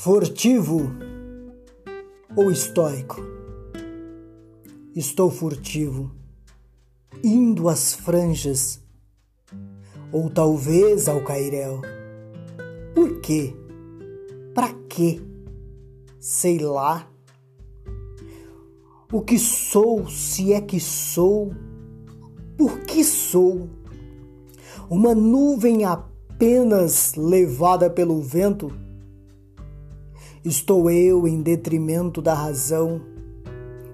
Furtivo ou estoico? Estou furtivo, indo às franjas, ou talvez ao cairel. Por quê? Para quê? Sei lá. O que sou, se é que sou? Por que sou? Uma nuvem apenas levada pelo vento? Estou eu em detrimento da razão?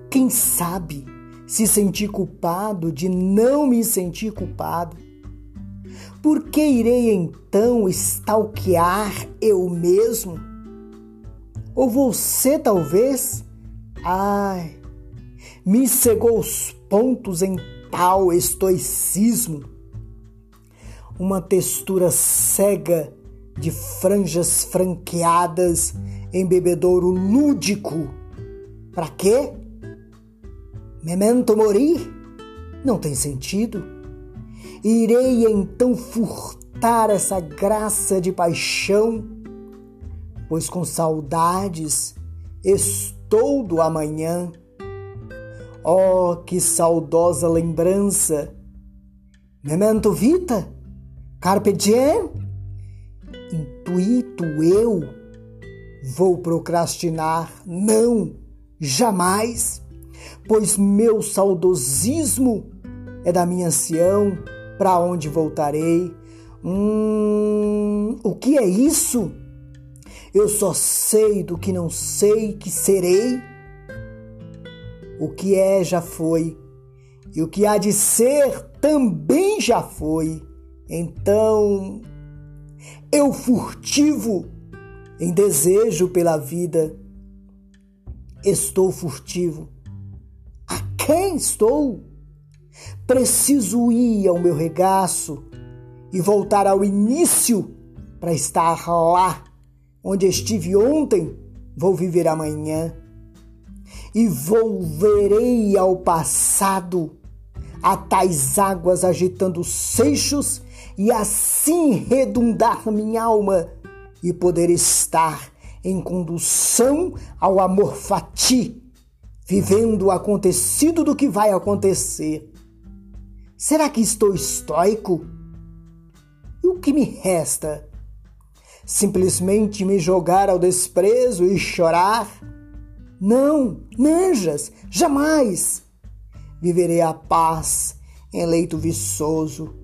Quem sabe se sentir culpado de não me sentir culpado? Por que irei então stalkear eu mesmo? Ou você talvez? Ai, me cegou os pontos em tal estoicismo. Uma textura cega de franjas franqueadas em bebedouro lúdico. Para quê? Memento mori? Não tem sentido. Irei então furtar essa graça de paixão, pois com saudades estou do amanhã. Oh, que saudosa lembrança! Memento vita? Carpe diem? Intuito eu vou procrastinar. Não, jamais, pois meu saudosismo é da minha ancião, para onde voltarei. Hum, o que é isso? Eu só sei do que não sei que serei. O que é já foi, e o que há de ser também já foi. Então, eu furtivo em desejo pela vida. Estou furtivo. A quem estou? Preciso ir ao meu regaço e voltar ao início para estar lá onde estive ontem. Vou viver amanhã e volverei ao passado, a tais águas agitando os seixos e assim redundar minha alma e poder estar em condução ao amor fati, vivendo o acontecido do que vai acontecer. Será que estou estoico? E o que me resta? Simplesmente me jogar ao desprezo e chorar? Não, nanjas, jamais! Viverei a paz em leito viçoso.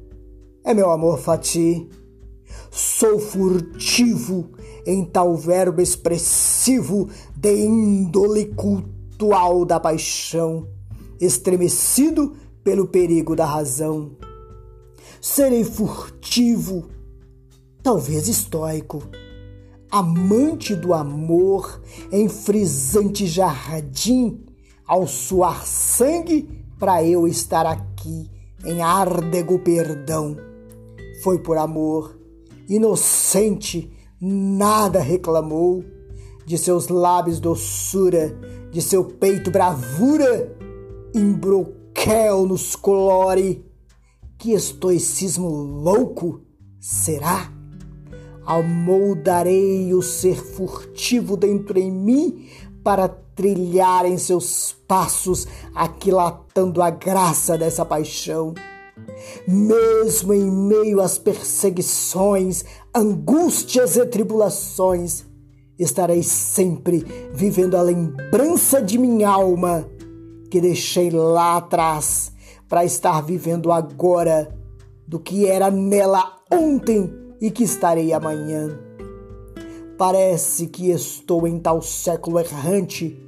É meu amor fati Sou furtivo em tal verbo expressivo de índole cultual da paixão, estremecido pelo perigo da razão. Serei furtivo, talvez estoico, amante do amor em frisante jardim, ao suar sangue para eu estar aqui em árdego perdão. Foi por amor inocente, nada reclamou, de seus lábios doçura, de seu peito bravura, embroquel nos colore. Que estoicismo louco será? Amoldarei o ser furtivo dentro em mim para trilhar em seus passos, aquilatando a graça dessa paixão. Mesmo em meio às perseguições, angústias e tribulações, estarei sempre vivendo a lembrança de minha alma que deixei lá atrás para estar vivendo agora do que era nela ontem e que estarei amanhã. Parece que estou em tal século errante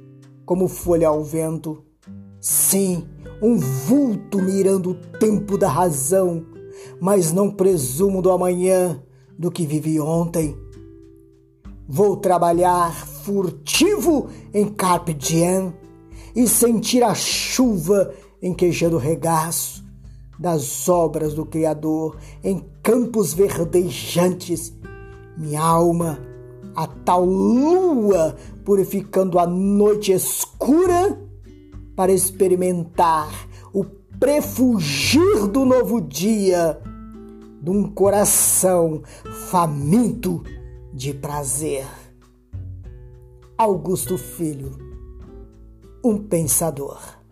como folha ao vento. Sim, um vulto mirando o tempo da razão, mas não presumo do amanhã do que vivi ontem. Vou trabalhar furtivo em carpe diem e sentir a chuva enquejando o regaço das obras do Criador em campos verdejantes. Minha alma, a tal lua purificando a noite escura para experimentar o prefugir do novo dia de um coração faminto de prazer. Augusto Filho, um pensador.